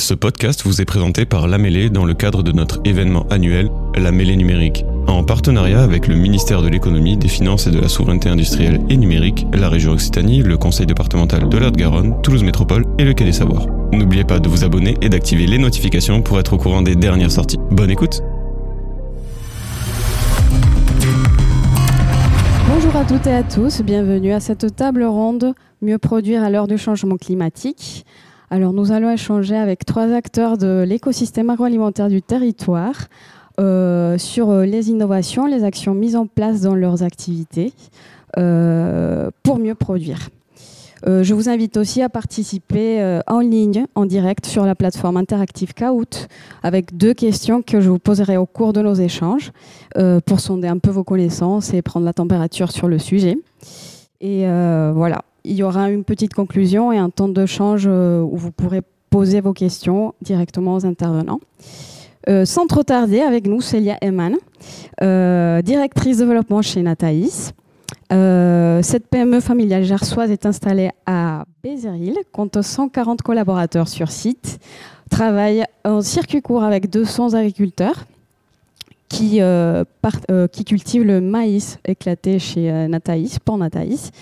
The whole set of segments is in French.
Ce podcast vous est présenté par La Mêlée dans le cadre de notre événement annuel, La Mêlée numérique. En partenariat avec le ministère de l'économie, des finances et de la souveraineté industrielle et numérique, la région Occitanie, le conseil départemental de la garonne Toulouse Métropole et le Quai des Savoirs. N'oubliez pas de vous abonner et d'activer les notifications pour être au courant des dernières sorties. Bonne écoute Bonjour à toutes et à tous, bienvenue à cette table ronde Mieux produire à l'heure du changement climatique. Alors nous allons échanger avec trois acteurs de l'écosystème agroalimentaire du territoire euh, sur euh, les innovations, les actions mises en place dans leurs activités euh, pour mieux produire. je vous invite aussi à participer en ligne, en direct, sur la plateforme interactive Kahoot, avec deux questions que je vous poserai au cours de nos échanges pour sonder un peu vos connaissances et prendre la température sur le sujet. Et voilà, il y aura une petite conclusion et un temps de change où vous pourrez poser vos questions directement aux intervenants. Euh, sans trop tarder, avec nous, Célia Eman, euh, directrice développement chez Nataïs. Euh, cette PME familiale gersoise est installée à Bézéril, compte 140 collaborateurs sur site, travaille en circuit court avec 200 agriculteurs qui, qui cultivent le maïs éclaté chez Nataïs, pour Nataïs.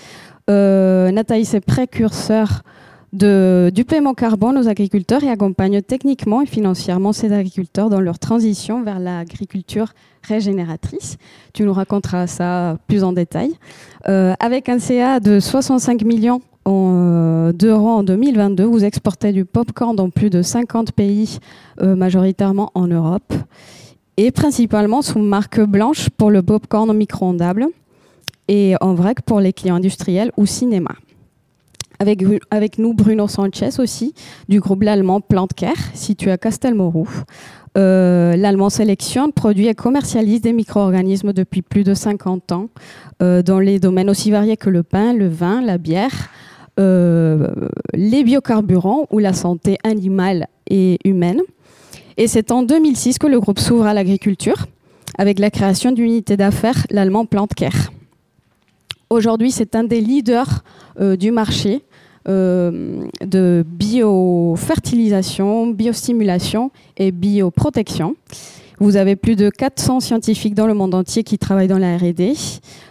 Nataïs est précurseur du paiement carbone aux agriculteurs et accompagne techniquement et financièrement ces agriculteurs dans leur transition vers l'agriculture régénératrice. Tu nous raconteras ça plus en détail. Euh, avec un CA de 65 millions euh, d'euros en 2022, vous exportez du popcorn dans plus de 50 pays, euh, majoritairement en Europe, et principalement sous marque blanche pour le popcorn micro-ondable et en vrac pour les clients industriels ou cinéma. Avec, nous, Bruno Sanchez aussi, du groupe l'allemand Plantcare, situé à Castelmourou. Euh, L'allemand sélectionne, produit et commercialise des micro-organismes depuis plus de 50 ans euh, dans les domaines aussi variés que le pain, le vin, la bière, euh, les biocarburants ou la santé animale et humaine. Et c'est en 2006 que le groupe s'ouvre à l'agriculture avec la création d'unités d'affaires, l'allemand Plantcare. Aujourd'hui, c'est un des leaders du marché euh, de biofertilisation, biostimulation et bioprotection. Vous avez plus de 400 scientifiques dans le monde entier qui travaillent dans la R&D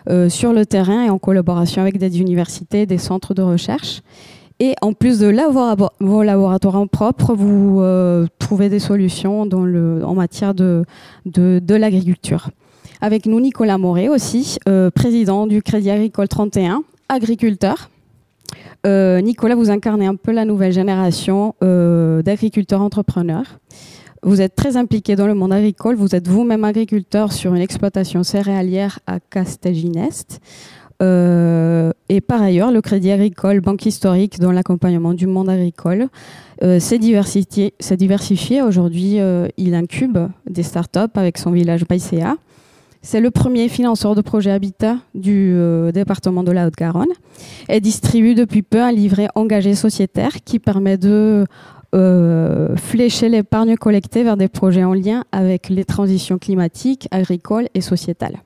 euh, sur le terrain et en collaboration avec des universités, des centres de recherche. Et en plus de vos laboratoires en propre, vous euh, trouvez des solutions en matière de l'agriculture. Avec nous, Nicolas Moret aussi, président du Crédit Agricole 31, agriculteur, euh, Nicolas, vous incarnez un peu la nouvelle génération euh, d'agriculteurs entrepreneurs. Vous êtes très impliqué dans le monde agricole. Vous êtes vous-même agriculteur sur une exploitation céréalière à Castelginest. Euh, et par ailleurs, le Crédit Agricole, banque historique dans l'accompagnement du monde agricole, s'est diversifié. Aujourd'hui, il incube des startups avec son village Baïséa. C'est le premier financeur de projet Habitat du euh, département de la Haute-Garonne et distribue depuis peu un livret engagé sociétaire qui permet de euh, flécher l'épargne collectée vers des projets en lien avec les transitions climatiques, agricoles et sociétales.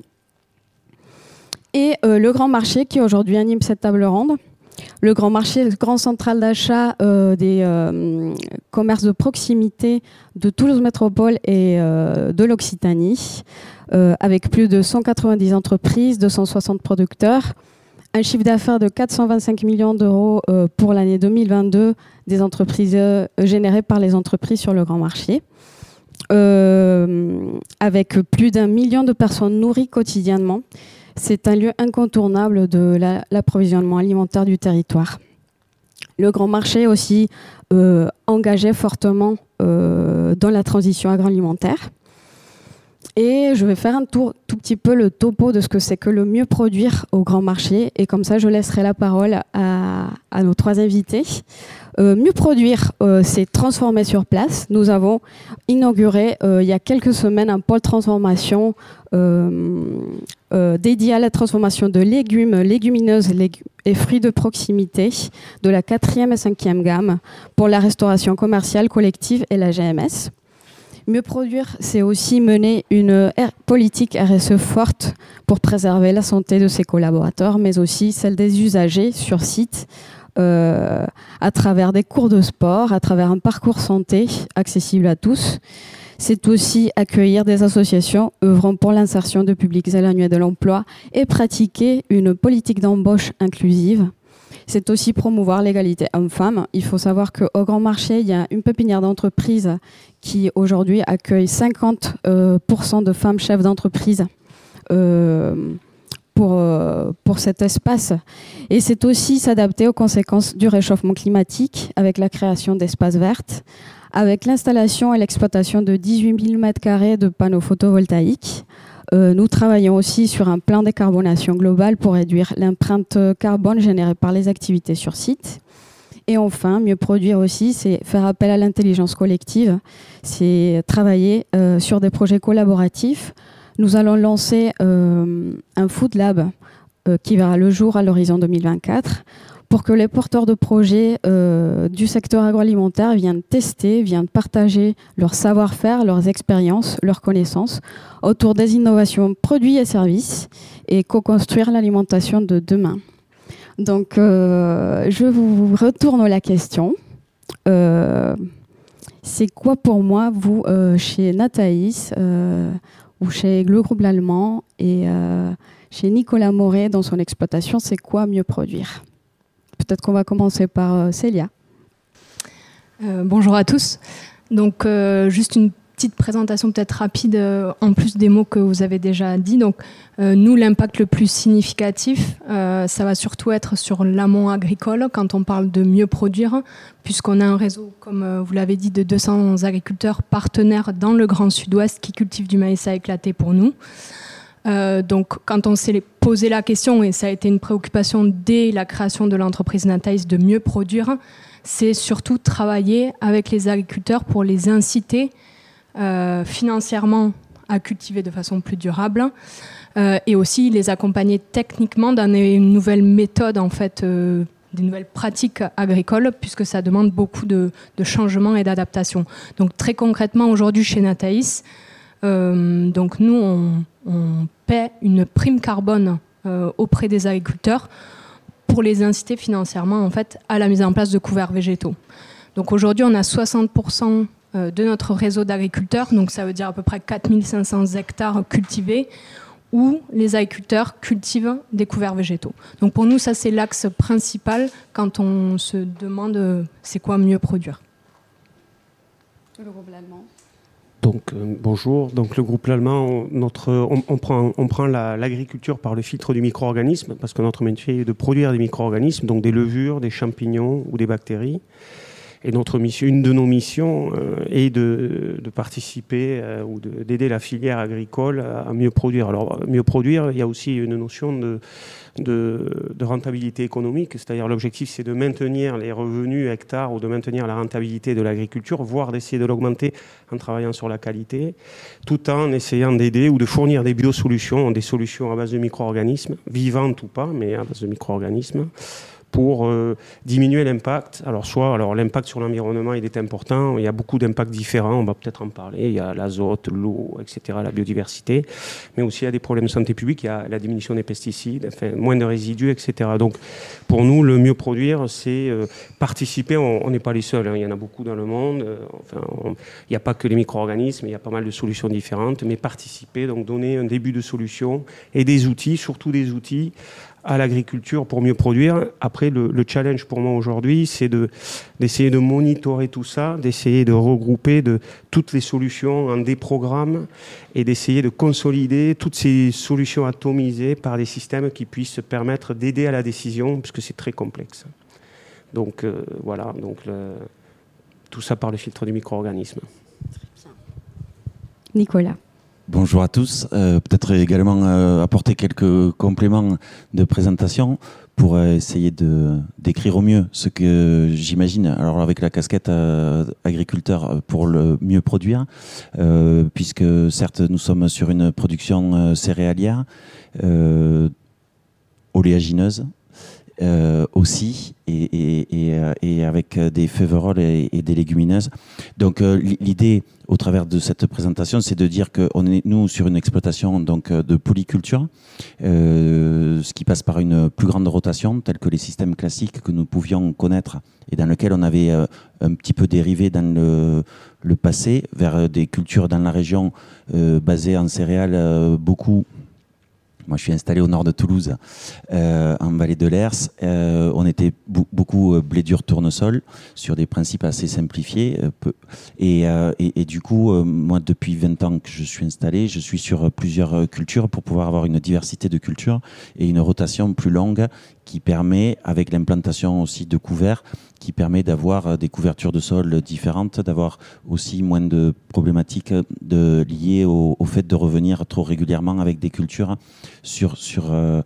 Et euh, le grand marché qui aujourd'hui anime cette table ronde, le grand marché, le grand central d'achat des commerces de proximité de Toulouse Métropole et de l'Occitanie, avec plus de 190 entreprises, 260 producteurs, un chiffre d'affaires de 425 millions d'euros euh, pour l'année 2022 des entreprises euh, générées par les entreprises sur le grand marché. avec plus d'un million de personnes nourries quotidiennement. C'est un lieu incontournable de l'approvisionnement alimentaire du territoire. Le grand marché aussi engagé fortement dans la transition agroalimentaire. Et je vais faire un tour tout petit peu le topo de ce que c'est que le mieux produire au grand marché. Et comme ça, je laisserai la parole à, nos trois invités. Euh, mieux produire, euh, c'est transformer sur place. Nous avons inauguré euh, il y a quelques semaines un pôle transformation dédié à la transformation de légumes, légumineuses et fruits de proximité de la quatrième et cinquième gamme pour la restauration commerciale collective et la GMS. Mieux produire, c'est aussi mener une politique RSE forte pour préserver la santé de ses collaborateurs, mais aussi celle des usagers sur site, à travers des cours de sport, à travers un parcours santé accessible à tous. C'est aussi accueillir des associations œuvrant pour l'insertion de publics éloignés de l'emploi et pratiquer une politique d'embauche inclusive. C'est aussi promouvoir l'égalité homme-femme. Il faut savoir qu'au Grand Marché, il y a une pépinière d'entreprise qui aujourd'hui accueille 50% euh, de femmes chefs d'entreprise. Euh, pour, euh, pour cet espace. Et c'est aussi s'adapter aux conséquences du réchauffement climatique avec la création d'espaces verts, avec l'installation et l'exploitation de 18 000 m2 de panneaux photovoltaïques. Euh, nous travaillons aussi sur un plan décarbonation global pour réduire l'empreinte carbone générée par les activités sur site. Et enfin, mieux produire aussi, c'est faire appel à l'intelligence collective, c'est travailler euh, sur des projets collaboratifs. Nous allons lancer euh, un Food Lab qui verra le jour à l'horizon 2024 pour que les porteurs de projets euh, du secteur agroalimentaire viennent tester, viennent partager leur savoir-faire, leurs expériences, leurs connaissances autour des innovations produits et services et co-construire l'alimentation de demain. Donc, euh, je vous retourne la question. Euh, c'est quoi pour moi, vous, chez Nathaïs ou chez le groupe L'Allemand et chez Nicolas Moret dans son exploitation, c'est quoi mieux produire? Peut-être qu'on va commencer par euh, Célia. Euh, bonjour à tous. Donc, euh, juste une petite présentation peut-être rapide en plus des mots que vous avez déjà dit. Donc, nous, l'impact le plus significatif, ça va surtout être sur l'amont agricole quand on parle de mieux produire, puisqu'on a un réseau, comme vous l'avez dit, de 200 agriculteurs partenaires dans le Grand Sud-Ouest qui cultivent du maïs à éclater pour nous. Donc, quand on s'est posé la question, et ça a été une préoccupation dès la création de l'entreprise Natais de mieux produire, c'est surtout travailler avec les agriculteurs pour les inciter euh, financièrement à cultiver de façon plus durable euh, et aussi les accompagner techniquement dans des nouvelles méthodes, en fait, des nouvelles pratiques agricoles, puisque ça demande beaucoup de, de changements et d'adaptation. Donc, très concrètement, aujourd'hui, chez Nataïs, donc nous, on, paie une prime carbone euh, auprès des agriculteurs pour les inciter financièrement en fait, à la mise en place de couverts végétaux. Donc aujourd'hui, on a 60% euh, de notre réseau d'agriculteurs, donc ça veut dire à peu près 4500 hectares cultivés, où les agriculteurs cultivent des couverts végétaux. Donc pour nous, ça c'est l'axe principal quand on se demande euh, c'est quoi mieux produire. Le. Donc euh, bonjour. Donc le groupe allemand, notre, on, prend, on prend l'agriculture par le filtre du micro-organisme parce que notre métier est de produire des micro-organismes, donc des levures, des champignons ou des bactéries. Et notre mission, une de nos missions euh, est de, participer euh, ou d'aider la filière agricole à, mieux produire. Alors, mieux produire, il y a aussi une notion de, de, rentabilité économique, c'est-à-dire l'objectif, c'est de maintenir les revenus hectares ou de maintenir la rentabilité de l'agriculture, voire d'essayer de l'augmenter en travaillant sur la qualité, tout en essayant d'aider ou de fournir des biosolutions, des solutions à base de micro-organismes, vivantes ou pas, mais à base de micro-organismes pour euh, diminuer l'impact. Alors, soit alors l'impact sur l'environnement, il est important. Il y a beaucoup d'impacts différents. On va peut-être en parler. Il y a l'azote, l'eau, etc., la biodiversité. Mais aussi, il y a des problèmes de santé publique. Il y a la diminution des pesticides, enfin, moins de résidus, etc. Donc, pour nous, le mieux produire, c'est euh, participer. On n'est pas les seuls. Hein. Il y en a beaucoup dans le monde. Euh, enfin, il n'y a pas que les micro-organismes. Il y a pas mal de solutions différentes. Mais participer, donc donner un début de solution et des outils, surtout des outils à l'agriculture pour mieux produire. Après, le, challenge pour moi aujourd'hui, c'est d'essayer de, monitorer tout ça, d'essayer de regrouper toutes les solutions en des programmes et d'essayer de consolider toutes ces solutions atomisées par des systèmes qui puissent permettre d'aider à la décision, puisque c'est très complexe. Donc euh, voilà, donc tout ça par le filtre du micro-organisme. Nicolas. Bonjour à tous. Euh, peut-être également euh, apporter quelques compléments de présentation pour euh, essayer de décrire au mieux ce que j'imagine. Alors avec la casquette agriculteur pour le mieux produire, puisque certes nous sommes sur une production céréalière, oléagineuse, euh, aussi, et, et, avec des féveroles et, des légumineuses. Donc l'idée, au travers de cette présentation, c'est de dire qu'on est, nous, sur une exploitation donc, de polyculture, ce qui passe par une plus grande rotation, telle que les systèmes classiques que nous pouvions connaître et dans lequel on avait un petit peu dérivé dans le passé vers des cultures dans la région basées en céréales beaucoup moi, je suis installé au nord de Toulouse, euh, en vallée de l'Ers. Euh, on était beaucoup euh, blé dur tournesol, sur des principes assez simplifiés. Et, et, du coup, moi, depuis 20 ans que je suis installé, je suis sur plusieurs cultures pour pouvoir avoir une diversité de cultures et une rotation plus longue qui permet, avec l'implantation aussi de couverts, qui permet d'avoir euh, des couvertures de sol différentes, d'avoir aussi moins de problématiques liées au, fait de revenir trop régulièrement avec des cultures sur, sur, euh,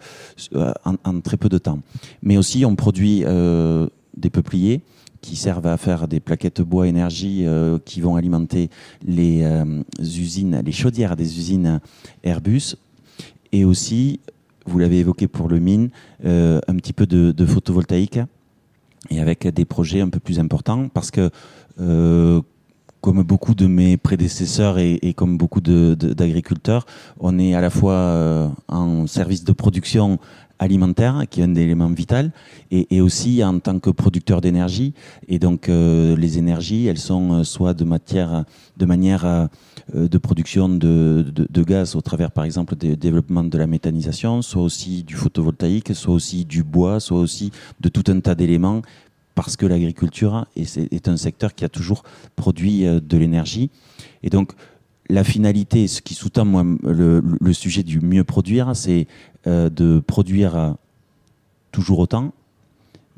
en, très peu de temps. Mais aussi, on produit euh, des peupliers qui servent à faire des plaquettes bois énergie qui vont alimenter les usines, les chaudières des usines Airbus. Et aussi, vous l'avez évoqué pour le mine, euh, un petit peu de, photovoltaïque et avec des projets un peu plus importants parce que euh, comme beaucoup de mes prédécesseurs et, comme beaucoup d'agriculteurs, on est à la fois euh, en service de production alimentaire, qui est un élément vital, et, aussi en tant que producteur d'énergie. Et donc, les énergies, elles sont soit de matière, de manière de production de, gaz au travers, par exemple, des développements de la méthanisation, soit aussi du photovoltaïque, soit aussi du bois, soit aussi de tout un tas d'éléments, parce que l'agriculture est, un secteur qui a toujours produit euh, de l'énergie. Et donc, la finalité, ce qui sous-tend le, sujet du mieux produire, c'est euh, de produire toujours autant,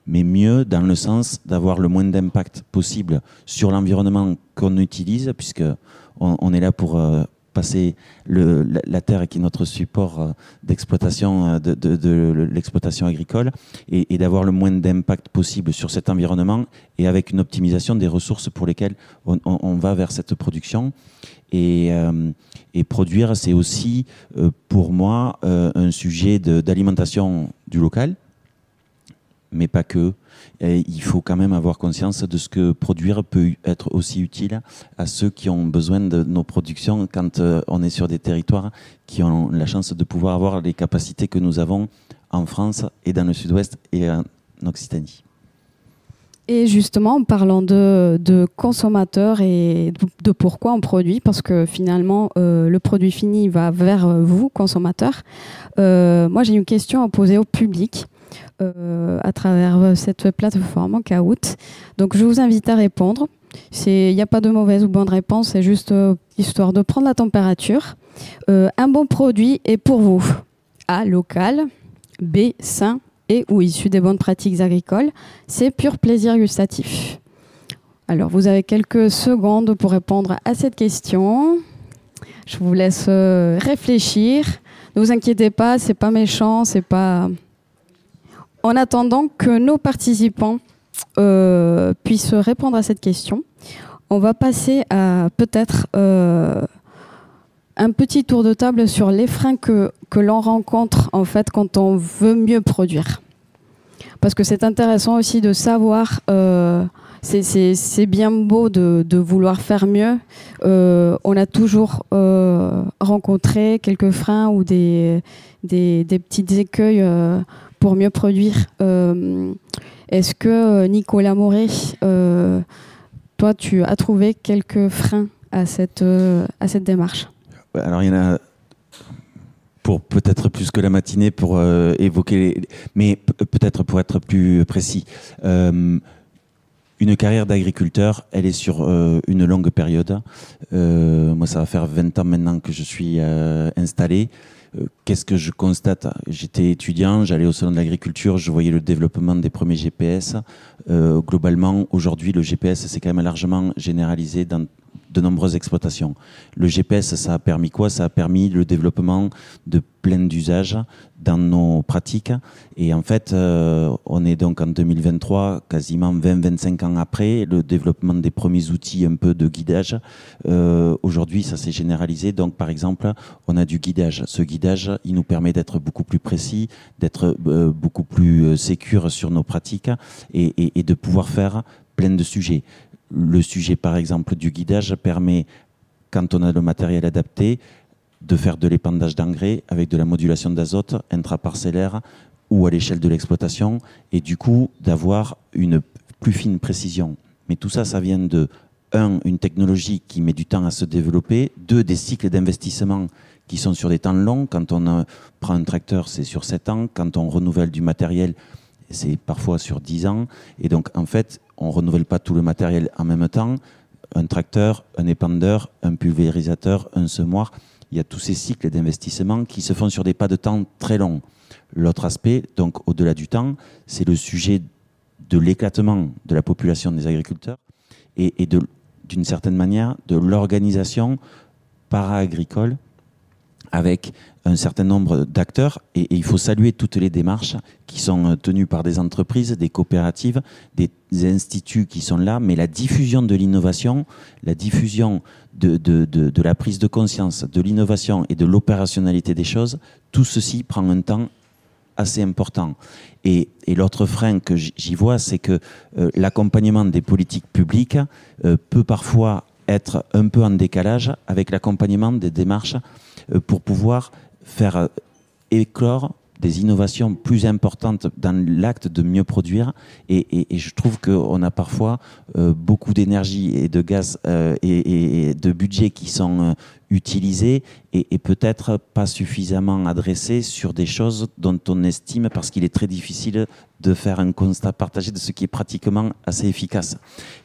mais mieux dans le sens d'avoir le moins d'impact possible sur l'environnement qu'on utilise, puisque on, est là pour euh, passer la, terre qui est notre support euh, d'exploitation euh, de, l'exploitation agricole et, d'avoir le moins d'impact possible sur cet environnement et avec une optimisation des ressources pour lesquelles on, va vers cette production. Et, produire, c'est aussi pour moi un sujet d'alimentation du local, mais pas que il faut quand même avoir conscience de ce que produire peut être aussi utile à ceux qui ont besoin de nos productions quand euh, on est sur des territoires qui ont la chance de pouvoir avoir les capacités que nous avons en France et dans le sud-ouest et en Occitanie. Et justement, en parlant de, consommateurs et de, pourquoi on produit, parce que finalement, euh, le produit fini va vers vous, consommateurs, euh, moi j'ai une question à poser au public. Euh, à travers euh, cette plateforme en Kahoot. Donc je vous invite à répondre. Il n'y a pas de mauvaise ou bonne réponse, c'est juste euh, histoire de prendre la température. un bon produit est pour vous A. Local. B. Sain et ou issu des bonnes pratiques agricoles. C'est pur plaisir gustatif. Alors vous avez quelques secondes pour répondre à cette question. Je vous laisse réfléchir. Ne vous inquiétez pas, c'est pas méchant, c'est pas en attendant que nos participants euh, puissent répondre à cette question, on va passer à peut-être euh, un petit tour de table sur les freins que, l'on rencontre en fait quand on veut mieux produire. Parce que c'est intéressant aussi de savoir, euh, c'est bien beau de, vouloir faire mieux. on a toujours rencontré quelques freins ou des petits écueils pour mieux produire. Euh, est-ce que euh, Nicolas Moret, euh, toi, tu as trouvé quelques freins à cette, à cette démarche? Alors, il y en a pour peut-être plus que la matinée pour évoquer, mais peut-être pour être plus précis. une carrière d'agriculteur, elle est sur une longue période. moi, ça va faire 20 ans maintenant que je suis installé. Euh, qu'est-ce que je constate? J'étais étudiant, j'allais au salon de l'agriculture, je voyais le développement des premiers GPS. Euh, globalement, aujourd'hui, le GPS s'est quand même largement généralisé dans de nombreuses exploitations. Le GPS, ça a permis quoi? Ça a permis le développement de plein d'usages dans nos pratiques. Et en fait, euh, on est donc en 2023, quasiment 20-25 ans après, le développement des premiers outils un peu de guidage. Euh, aujourd'hui, ça s'est généralisé. Donc, par exemple, on a du guidage. Ce guidage, il nous permet d'être beaucoup plus précis, d'être euh, beaucoup plus sécure sur nos pratiques et, et de pouvoir faire plein de sujets. Le sujet, par exemple, du guidage permet, quand on a le matériel adapté, de faire de l'épandage d'engrais avec de la modulation d'azote intraparcellaire ou à l'échelle de l'exploitation, et du coup d'avoir une plus fine précision. Mais tout ça, ça vient de, un, une technologie qui met du temps à se développer, deux, des cycles d'investissement qui sont sur des temps longs. Quand on prend un tracteur, c'est sur 7 ans. Quand on renouvelle du matériel, c'est parfois sur 10 ans. Et donc, en fait, on renouvelle pas tout le matériel en même temps. Un tracteur, un épandeur, un pulvérisateur, un semoir. Il y a tous ces cycles d'investissement qui se font sur des pas de temps très longs. L'autre aspect, donc au-delà du temps, c'est le sujet de l'éclatement de la population des agriculteurs et, et d'une certaine manière de l'organisation para-agricole avec un certain nombre d'acteurs et, il faut saluer toutes les démarches qui sont euh, tenues par des entreprises, des coopératives, des instituts qui sont là, mais la diffusion de l'innovation, la diffusion de, la prise de conscience, de l'innovation et de l'opérationnalité des choses, tout ceci prend un temps assez important. Et, l'autre frein que j'y vois, c'est que euh, l'accompagnement des politiques publiques euh, peut parfois être un peu en décalage avec l'accompagnement des démarches pour pouvoir faire euh, éclore des innovations plus importantes dans l'acte de mieux produire. Et, je trouve qu'on a parfois euh, beaucoup d'énergie et de gaz et, de budget qui sont utilisés et, peut-être pas suffisamment adressés sur des choses dont on estime, parce qu'il est très difficile de faire un constat partagé de ce qui est pratiquement assez efficace.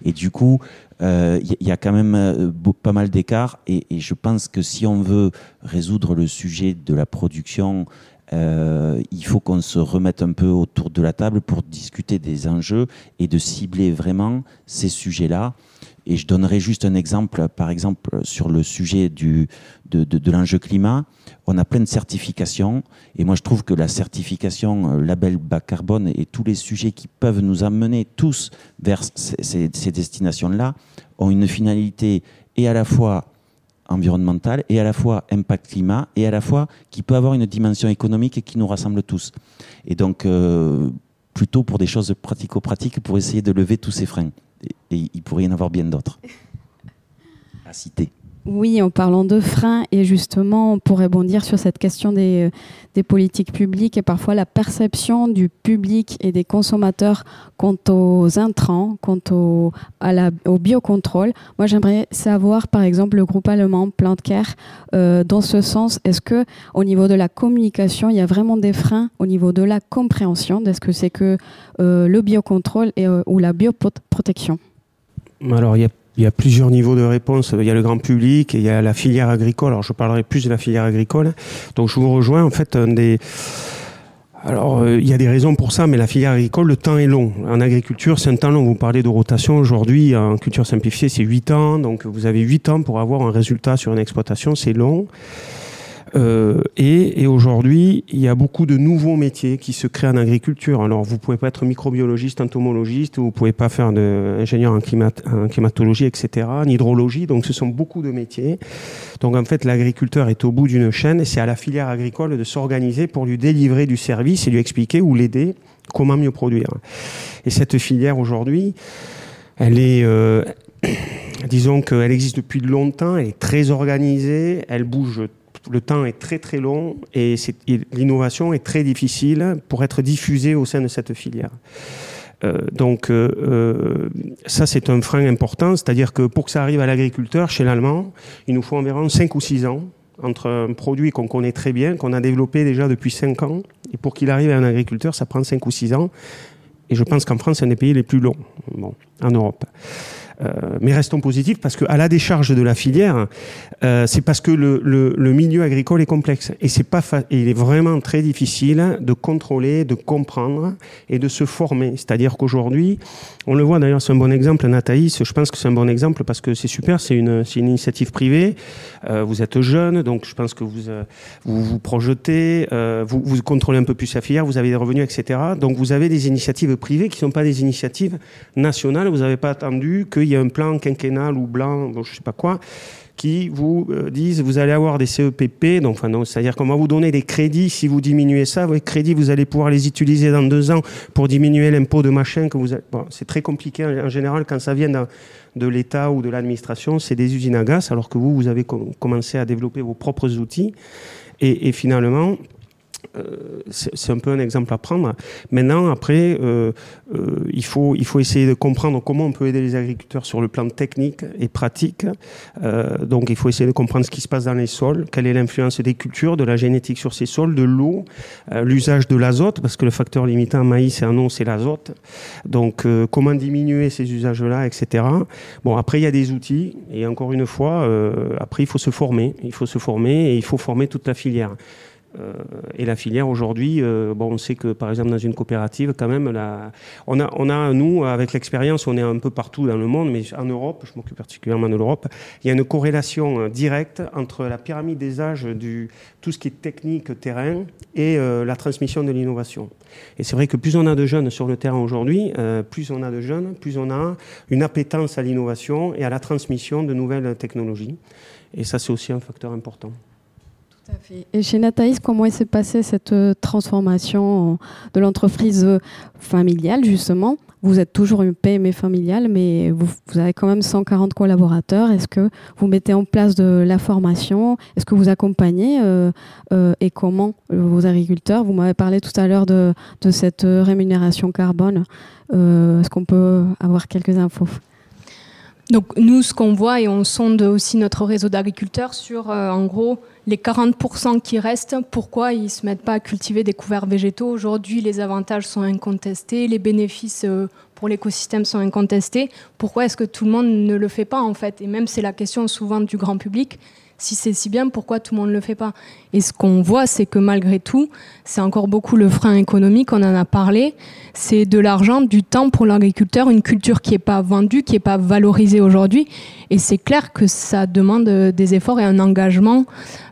Et du coup, il euh, y, a quand même euh, pas mal d'écarts et, je pense que si on veut résoudre le sujet de la production, euh, il faut qu'on se remette un peu autour de la table pour discuter des enjeux et de cibler vraiment ces sujets-là. Et je donnerai juste un exemple, par exemple, sur le sujet du, de, l'enjeu climat. On a plein de certifications. Et moi, je trouve que la certification euh, label bas carbone et tous les sujets qui peuvent nous amener tous vers ces, ces destinations-là ont une finalité et à la fois environnementale et à la fois impact climat et à la fois qui peut avoir une dimension économique qui nous rassemble tous. Et donc, euh, plutôt pour des choses pratico-pratiques pour essayer de lever tous ces freins et il pourrait y en avoir bien d'autres à citer. Oui, en parlant de freins, et justement, on pourrait bondir sur cette question des, euh, des, politiques publiques et parfois la perception du public et des consommateurs quant aux intrants, quant au, biocontrôle. Moi, j'aimerais savoir, par exemple, le groupe allemand PlantCare, euh, dans ce sens, est-ce que au niveau de la communication, il y a vraiment des freins au niveau de la compréhension? De ce que c'est que euh, le biocontrôle euh, ou la bioprotection? Alors, il y a il y a plusieurs niveaux de réponse. Il y a le grand public et il y a la filière agricole. Alors, je parlerai plus de la filière agricole. Donc, je vous rejoins. En fait, un des. Alors, euh, il y a des raisons pour ça, mais la filière agricole, le temps est long. En agriculture, c'est un temps long. Vous parlez de rotation aujourd'hui. En culture simplifiée, c'est 8 ans. Donc, vous avez 8 ans pour avoir un résultat sur une exploitation. C'est long. Euh, et, et aujourd'hui, il y a beaucoup de nouveaux métiers qui se créent en agriculture. Alors, vous pouvez pas être microbiologiste, entomologiste, ou vous pouvez pas faire d'ingénieur en, en climatologie, etc., en hydrologie. Donc, ce sont beaucoup de métiers. Donc, en fait, l'agriculteur est au bout d'une chaîne et c'est à la filière agricole de s'organiser pour lui délivrer du service et lui expliquer ou l'aider comment mieux produire. Et cette filière aujourd'hui, elle est, euh, disons qu'elle existe depuis longtemps, elle est très organisée, elle bouge le temps est très très long et, l'innovation est très difficile pour être diffusée au sein de cette filière. Euh, donc euh, euh, ça c'est un frein important, c'est-à-dire que pour que ça arrive à l'agriculteur chez l'allemand, il nous faut environ 5 ou 6 ans entre un produit qu'on connaît très bien, qu'on a développé déjà depuis 5 ans, et pour qu'il arrive à un agriculteur, ça prend 5 ou 6 ans. Et je pense qu'en France, c'est un des pays les plus longs bon, en Europe. Mais restons positifs parce qu'à la décharge de la filière, c'est parce que le, le, le, milieu agricole est complexe et c'est pas il est vraiment très difficile de contrôler, de comprendre et de se former. C'est-à-dire qu'aujourd'hui, on le voit d'ailleurs, c'est un bon exemple, Nathalie, je pense que c'est un bon exemple parce que c'est super, c'est une, une, initiative privée, vous êtes jeune, donc je pense que vous vous, vous projetez, vous, vous contrôlez un peu plus la filière, vous avez des revenus, etc. Donc vous avez des initiatives privées qui ne sont pas des initiatives nationales. Vous n'avez pas attendu qu'il y un plan quinquennal ou blanc, bon, je ne sais pas quoi, qui vous euh, disent vous allez avoir des CEPP, donc, enfin, c'est-à-dire qu'on va vous donner des crédits si vous diminuez ça. Vos crédits, vous allez pouvoir les utiliser dans deux ans pour diminuer l'impôt de machin que vous. Bon, c'est très compliqué en général quand ça vient de l'État ou de l'administration, c'est des usines à gaz, alors que vous, vous avez commencé à développer vos propres outils. Et, finalement, c'est un peu un exemple à prendre. Maintenant, après, euh, euh, il, faut, il faut essayer de comprendre comment on peut aider les agriculteurs sur le plan technique et pratique. donc, il faut essayer de comprendre ce qui se passe dans les sols, quelle est l'influence des cultures, de la génétique sur ces sols, de l'eau, l'usage de l'azote, parce que le facteur limitant en maïs et en eau, c'est l'azote. Donc, comment diminuer ces usages-là, etc. Bon, après, il y a des outils, et encore une fois, après, il faut se former. Il faut se former et il faut former toute la filière. Euh, et la filière aujourd'hui, euh, bon, on sait que par exemple dans une coopérative, quand même, on, a, on a, nous, avec l'expérience, on est un peu partout dans le monde, mais en Europe, je m'occupe particulièrement de l'Europe, il y a une corrélation euh, directe entre la pyramide des âges du tout ce qui est technique terrain et la transmission de l'innovation. Et c'est vrai que plus on a de jeunes sur le terrain aujourd'hui, plus on a de jeunes, plus on a une appétence à l'innovation et à la transmission de nouvelles technologies. Et ça, c'est aussi un facteur important. Et chez Nathalie, comment s'est passée cette euh, transformation de l'entreprise euh, familiale, justement? Vous êtes toujours une PME familiale, mais vous, avez quand même 140 collaborateurs. Est-ce que vous mettez en place de la formation? Est-ce que vous accompagnez euh, Et comment vos agriculteurs? Vous m'avez parlé tout à l'heure de, de, cette rémunération carbone. Est-ce qu'on peut avoir quelques infos? Donc nous, ce qu'on voit, et on sonde aussi notre réseau d'agriculteurs sur, en gros, les 40% qui restent, pourquoi ils ne se mettent pas à cultiver des couverts végétaux Aujourd'hui, les avantages sont incontestés, les bénéfices euh, pour l'écosystème sont incontestés. Pourquoi est-ce que tout le monde ne le fait pas en fait? Et même c'est la question souvent du grand public si c'est si bien, pourquoi tout le monde ne le fait pas? Et ce qu'on voit, c'est que malgré tout, c'est encore beaucoup le frein économique, on en a parlé, c'est de l'argent, du temps pour l'agriculteur, une culture qui n'est pas vendue, qui n'est pas valorisée aujourd'hui. Et c'est clair que ça demande euh, des efforts et un engagement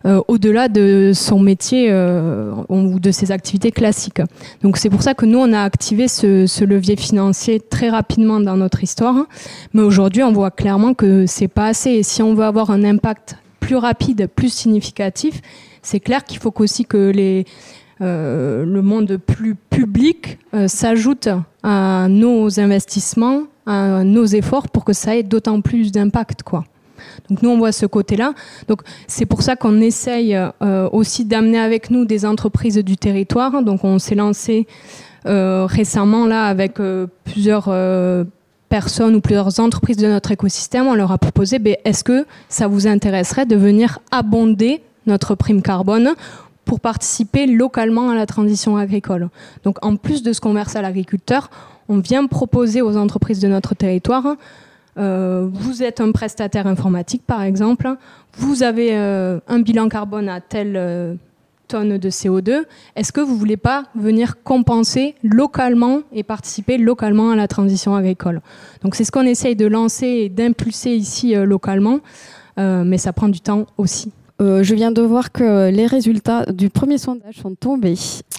euh, au-delà de son métier euh, ou de ses activités classiques. Donc c'est pour ça que nous, on a activé ce, ce levier financier très rapidement dans notre histoire. Mais aujourd'hui, on voit clairement que c'est pas assez. Et si on veut avoir un impact plus rapide, plus significatif, c'est clair qu'il faut aussi que les, euh, le monde plus public euh, s'ajoute à nos investissements, à nos efforts pour que ça ait d'autant plus d'impact, quoi. Donc nous, on voit ce côté-là. Donc c'est pour ça qu'on essaye euh, aussi d'amener avec nous des entreprises du territoire. Donc on s'est lancé récemment là avec plusieurs personnes ou plusieurs entreprises de notre écosystème, on leur a proposé, ben, est-ce que ça vous intéresserait de venir abonder notre prime carbone pour participer localement à la transition agricole? Donc en plus de ce qu'on verse à l'agriculteur, on vient proposer aux entreprises de notre territoire, euh, vous êtes un prestataire informatique par exemple, vous avez euh, un bilan carbone à tel... Euh, de CO2, est-ce que vous ne voulez pas venir compenser localement et participer localement à la transition agricole? Donc c'est ce qu'on essaye de lancer et d'impulser ici euh, localement, euh, mais ça prend du temps aussi. Euh, je viens de voir que les résultats du premier sondage sont tombés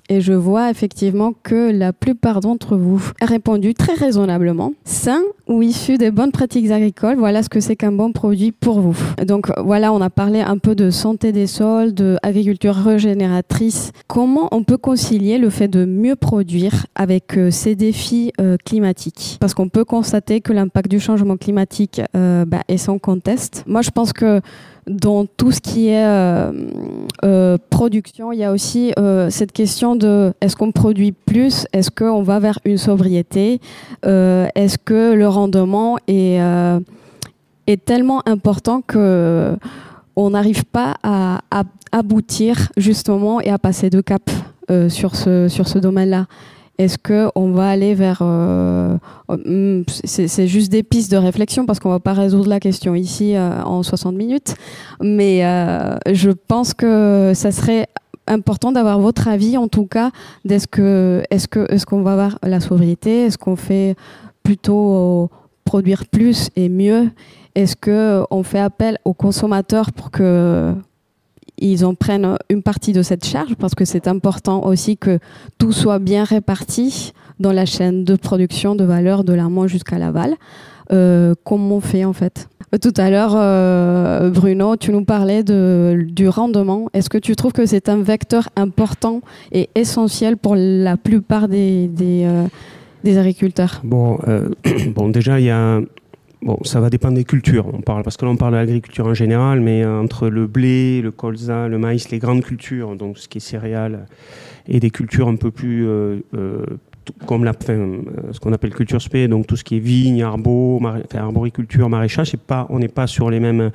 et je vois effectivement que la plupart d'entre vous a répondu très raisonnablement, sain ou issu des bonnes pratiques agricoles, voilà ce que c'est qu'un bon produit pour vous. Donc voilà, on a parlé un peu de santé des sols, d'agriculture régénératrice. Comment on peut concilier le fait de mieux produire avec euh, ces défis euh, climatiques? Parce qu'on peut constater que l'impact du changement climatique bah, est sans conteste. Moi, je pense que dans tout ce qui est euh, euh, production, il y a aussi euh, cette question de est-ce qu'on produit plus, est-ce qu'on va vers une sobriété, est-ce que le rendement est, tellement important que on n'arrive pas à, aboutir justement et à passer de cap sur ce domaine-là? Est-ce qu'on va aller vers... Euh, hmm, c'est juste des pistes de réflexion parce qu'on ne va pas résoudre la question ici euh, en 60 minutes, mais je pense que ça serait important d'avoir votre avis en tout cas. Est-ce qu'on est que, est qu'on va avoir la sobriété? Est-ce qu'on fait plutôt produire plus et mieux? Est-ce qu'on fait appel aux consommateurs pour que ils en prennent une partie de cette charge parce que c'est important aussi que tout soit bien réparti dans la chaîne de production de valeur de l'amont jusqu'à l'aval. Euh, comment on fait en fait? Tout à l'heure, euh, Bruno, tu nous parlais du rendement. Est-ce que tu trouves que c'est un vecteur important et essentiel pour la plupart des, des, euh, agriculteurs? Bon, bon, déjà, il y a Bon, ça va dépendre des cultures. On parle parce que là on parle de l'agriculture en général, mais entre le blé, le colza, le maïs, les grandes cultures, donc ce qui est céréales, et des cultures un peu plus euh, euh, comme la, euh, ce qu'on appelle culture spé, donc tout ce qui est vigne, arbo, arboriculture, maraîchage, pas, on n'est pas sur les mêmes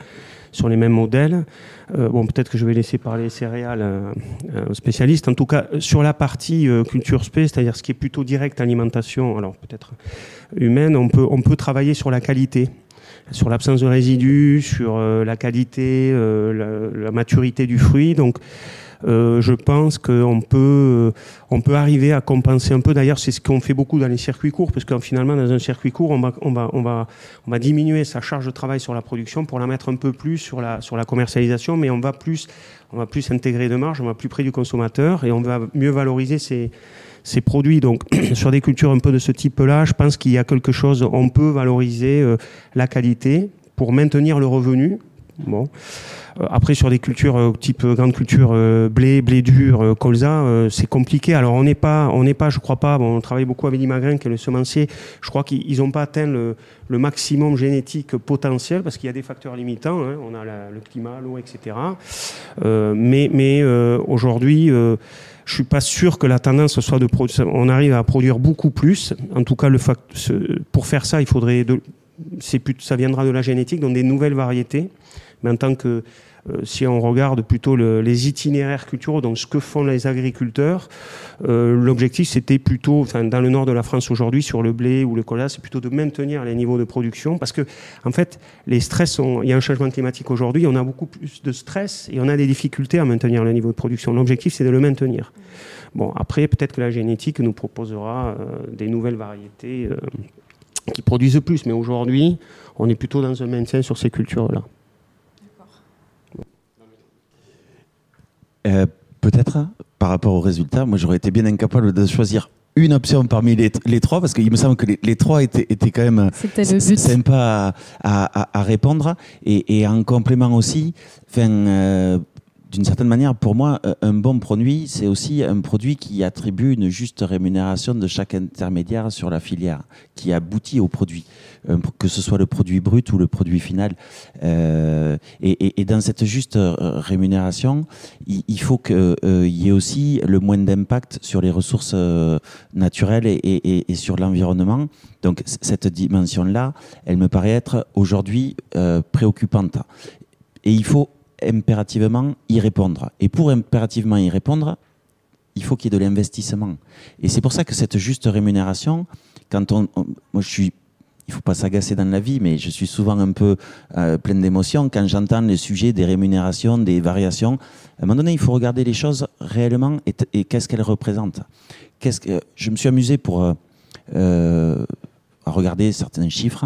sur les mêmes modèles. bon, peut-être que je vais laisser parler les céréales aux spécialistes. En tout cas, sur la partie culture spé, c'est-à-dire ce qui est plutôt direct alimentation, alors peut-être humaine, on peut, travailler sur la qualité sur l'absence de résidus, sur euh, la qualité, euh, la, maturité du fruit. Donc, euh, je pense qu'on peut, on peut arriver à compenser un peu. D'ailleurs, c'est ce qu'on fait beaucoup dans les circuits courts, parce que finalement, dans un circuit court, on va, on va, on va, on va diminuer sa charge de travail sur la production pour la mettre un peu plus sur la, sur la commercialisation, mais on va plus, on va plus intégrer de marge, on va plus près du consommateur et on va mieux valoriser ses ces produits. Donc, sur des cultures un peu de ce type-là, je pense qu'il y a quelque chose, on peut valoriser euh, la qualité pour maintenir le revenu. Bon. Euh, après, sur des cultures euh, type grande culture, blé, blé dur, colza, c'est compliqué. Alors, on n'est pas, on n'est pas, je crois pas. On travaille beaucoup avec Limagrin, qui est le semencier. Je crois qu'ils n'ont pas atteint le, maximum génétique potentiel parce qu'il y a des facteurs limitants. Hein. On a le climat, l'eau, etc. mais, mais aujourd'hui je suis pas sûr que la tendance soit de produire. On arrive à produire beaucoup plus. En tout cas, le pour faire ça, il faudrait. De, ça viendra de la génétique, donc des nouvelles variétés. Mais en tant que euh, si on regarde plutôt les itinéraires culturels, donc ce que font les agriculteurs, euh, l'objectif c'était plutôt, dans le nord de la France aujourd'hui, sur le blé ou le cola, c'est plutôt de maintenir les niveaux de production parce que, en fait, les stress sont, il y a un changement climatique aujourd'hui, on a beaucoup plus de stress et on a des difficultés à maintenir le niveau de production. L'objectif c'est de le maintenir. Bon, après, peut-être que la génétique nous proposera euh, des nouvelles variétés qui produisent plus, mais aujourd'hui, on est plutôt dans un maintien sur ces cultures-là. Euh, peut-être, par rapport aux résultats, moi j'aurais été bien incapable de choisir une option parmi les, trois, parce qu'il me semble que les, trois étaient, étaient, quand même sympas à, à, répondre. Et, et, en complément aussi, enfin, euh, d'une certaine manière, pour moi, euh, un bon produit, c'est aussi un produit qui attribue une juste rémunération de chaque intermédiaire sur la filière, qui aboutit au produit, euh, que ce soit le produit brut ou le produit final. Euh, et, dans cette juste rémunération, il, faut qu'il y ait aussi le moins d'impact sur les ressources naturelles et, sur l'environnement. Donc cette dimension-là, elle me paraît être aujourd'hui préoccupante. Et il faut impérativement y répondre. Et pour impérativement y répondre, il faut qu'il y ait de l'investissement. Et c'est pour ça que cette juste rémunération, quand on, moi je suis, il faut pas s'agacer dans la vie, mais je suis souvent un peu euh, plein d'émotions quand j'entends le sujet des rémunérations, des variations. À un moment donné, il faut regarder les choses réellement et, qu'est-ce qu'elles représentent. Qu'est-ce que je me suis amusé pour euh, euh à regarder certains chiffres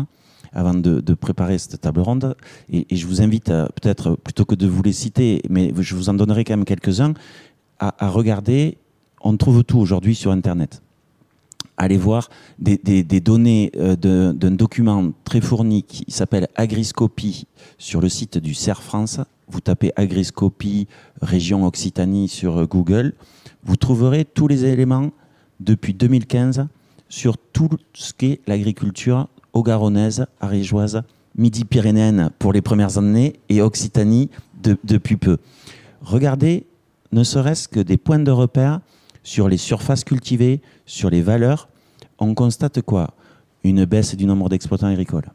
avant de, préparer cette table ronde. Et, je vous invite, peut-être, plutôt que de vous les citer, mais je vous en donnerai quand même quelques-uns, à, regarder. On trouve tout aujourd'hui sur Internet. Allez voir des, données euh, d'un document très fourni qui s'appelle Agriscopie sur le site du CERF France. Vous tapez Agriscopie région Occitanie sur Google. Vous trouverez tous les éléments depuis 2015 sur tout ce qu'est l'agriculture haut-garonnaise, ariégeoise, midi-pyrénéenne pour les premières années et Occitanie depuis peu. Regardez ne serait-ce que des points de repère sur les surfaces cultivées, sur les valeurs. On constate quoi? Une baisse du nombre d'exploitants agricoles,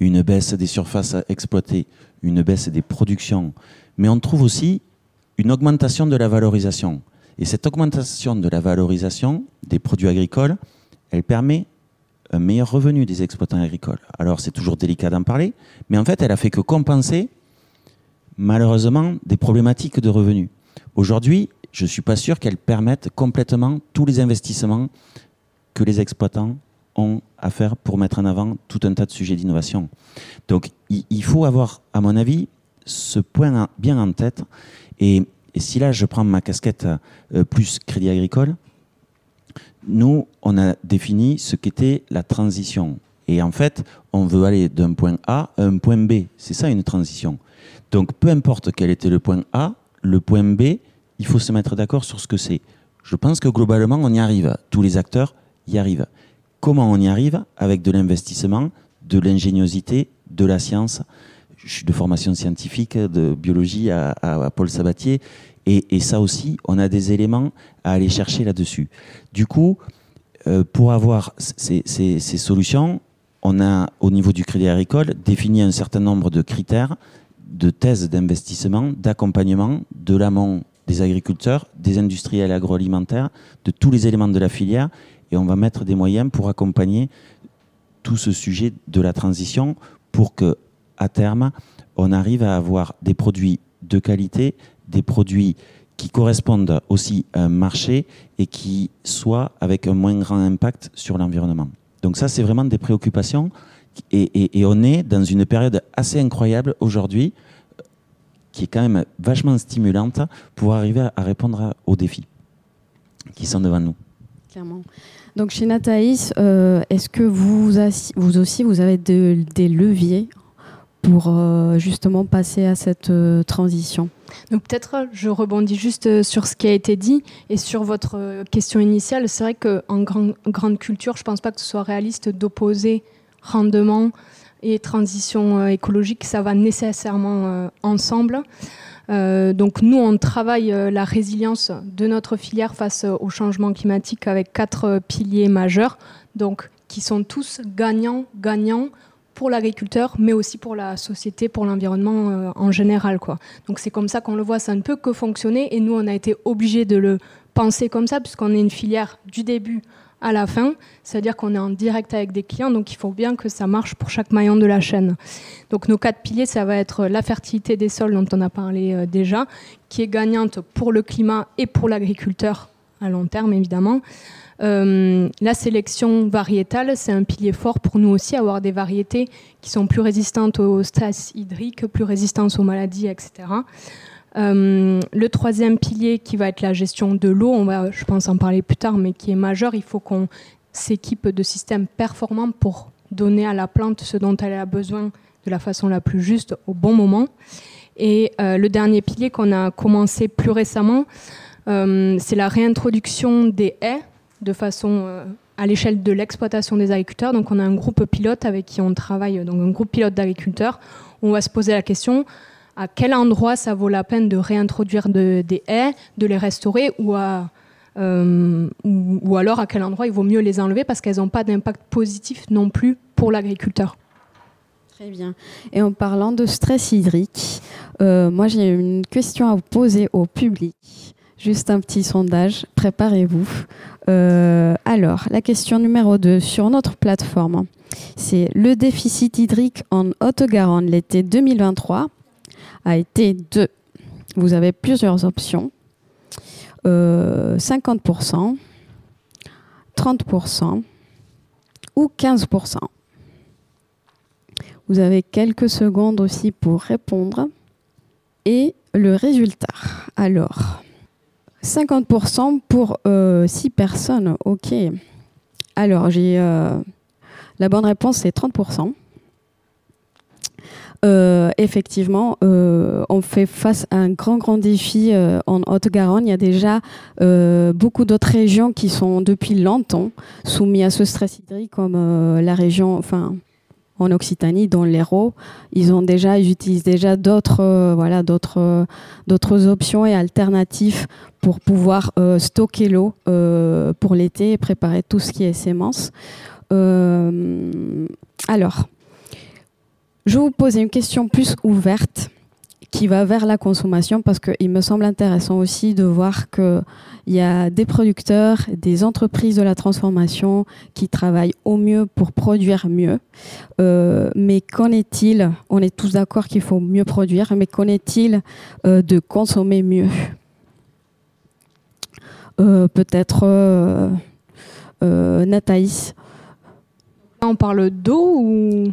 une baisse des surfaces exploitées, une baisse des productions. Mais on trouve aussi une augmentation de la valorisation. Et cette augmentation de la valorisation des produits agricoles, elle permet un meilleur revenu des exploitants agricoles. Alors c'est toujours délicat d'en parler, mais en fait elle a fait que compenser malheureusement des problématiques de revenus. Aujourd'hui, je ne suis pas sûr qu'elles permettent complètement tous les investissements que les exploitants ont à faire pour mettre en avant tout un tas de sujets d'innovation. Donc il faut avoir, à mon avis, ce point bien en tête. Et, si là, je prends ma casquette euh, plus crédit agricole, nous, on a défini ce qu'était la transition. Et en fait, on veut aller d'un point A à un point B. C'est ça une transition. Donc, peu importe quel était le point A, le point B, il faut se mettre d'accord sur ce que c'est. Je pense que globalement, on y arrive. Tous les acteurs y arrivent. Comment on y arrive? Avec de l'investissement, de l'ingéniosité, de la science je suis de formation scientifique, de biologie à, Paul Sabatier. Et, ça aussi, on a des éléments à aller chercher là-dessus. Du coup, euh, pour avoir ces, solutions, on a, au niveau du crédit agricole, défini un certain nombre de critères, de thèses d'investissement, d'accompagnement de l'amont des agriculteurs, des industriels agroalimentaires, de tous les éléments de la filière. Et on va mettre des moyens pour accompagner tout ce sujet de la transition pour que à terme, on arrive à avoir des produits de qualité, des produits qui correspondent aussi à un marché et qui soient avec un moins grand impact sur l'environnement. Donc ça, c'est vraiment des préoccupations. Et, on est dans une période assez incroyable aujourd'hui, qui est quand même vachement stimulante pour arriver à, répondre aux défis qui sont devant nous. Clairement. Donc chez Nathaïs, euh, est-ce que vous, vous aussi, vous avez des leviers pour euh, justement passer à cette euh, transition. Donc peut-être je rebondis juste euh, sur ce qui a été dit et sur votre question initiale. C'est vrai qu'en grand, grande culture, je ne pense pas que ce soit réaliste d'opposer rendement et transition écologique. Ça va nécessairement ensemble. donc nous, on travaille la résilience de notre filière face au changement climatique avec quatre piliers majeurs, donc qui sont tous gagnants, gagnants pour l'agriculteur, mais aussi pour la société, pour l'environnement euh, en général. Quoi. Donc c'est comme ça qu'on le voit, ça ne peut que fonctionner, et nous, on a été obligés de le penser comme ça, puisqu'on est une filière du début à la fin, c'est-à-dire qu'on est en direct avec des clients, donc il faut bien que ça marche pour chaque maillon de la chaîne. Donc nos quatre piliers, ça va être la fertilité des sols dont on a parlé euh, déjà, qui est gagnante pour le climat et pour l'agriculteur à long terme évidemment. Euh, la sélection variétale, c'est un pilier fort pour nous aussi, avoir des variétés qui sont plus résistantes au stress hydrique, plus résistantes aux maladies, etc. Euh, le troisième pilier qui va être la gestion de l'eau, on va, je pense, en parler plus tard, mais qui est majeur, il faut qu'on s'équipe de systèmes performants pour donner à la plante ce dont elle a besoin de la façon la plus juste au bon moment. Et euh, le dernier pilier qu'on a commencé plus récemment, c'est la réintroduction des haies de façon euh, à l'échelle de l'exploitation des agriculteurs. Donc on a un groupe pilote avec qui on travaille, donc un groupe pilote d'agriculteurs. On va se poser la question à quel endroit ça vaut la peine de réintroduire des haies, de les restaurer euh, ou, alors à quel endroit il vaut mieux les enlever parce qu'elles n'ont pas d'impact positif non plus pour l'agriculteur. Très bien. Et en parlant de stress hydrique, euh, moi j'ai une question à vous poser au public. Juste un petit sondage, préparez-vous. Euh, alors, la question numéro 2 sur notre plateforme, c'est le déficit hydrique en Haute-Garonne l'été 2023 a été de, vous avez plusieurs options, 50%, euh, 30% ou 15%. Vous avez quelques secondes aussi pour répondre. Et le résultat. Alors, 50% pour 6 euh, personnes, ok. Alors, j'ai euh, la bonne réponse, c'est 30%. Euh, effectivement, on fait face à un grand, grand défi en Haute-Garonne. Il y a déjà beaucoup d'autres régions qui sont depuis longtemps soumises à ce stress hydrique, comme la région, enfin, en Occitanie, dans l'Hérault, ils ont déjà, utilisent déjà d'autres, euh, voilà, d'autres, euh, d'autres options et alternatives pour pouvoir euh, stocker l'eau pour l'été et préparer tout ce qui est sémence. alors, je vous poser une question plus ouverte. Qui va vers la consommation parce qu'il me semble intéressant aussi de voir qu'il y a des producteurs, des entreprises de la transformation qui travaillent au mieux pour produire mieux. Euh, mais qu'en est-il? On est tous d'accord qu'il faut mieux produire, mais qu'en est-il euh, de consommer mieux? Euh, Peut-être Nathaïs. On parle d'eau ou?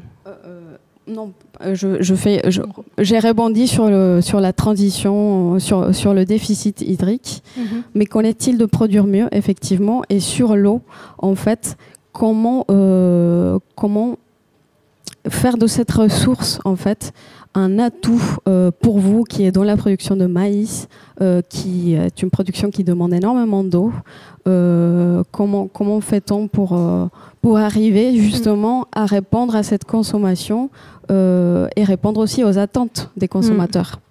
Non, euh, je, fais, j'ai rebondi sur, le, sur la transition, euh, sur, sur le déficit hydrique. Mhm. Mais qu'en est-il de produire mieux, effectivement Et sur l'eau, en fait, comment, euh, comment faire de cette ressource, en fait, un atout pour vous qui est dans la production de maïs, qui est une production qui demande énormément d'eau. comment comment fait-on pour, pour arriver justement à répondre à cette consommation et répondre aussi aux attentes des consommateurs. Mm.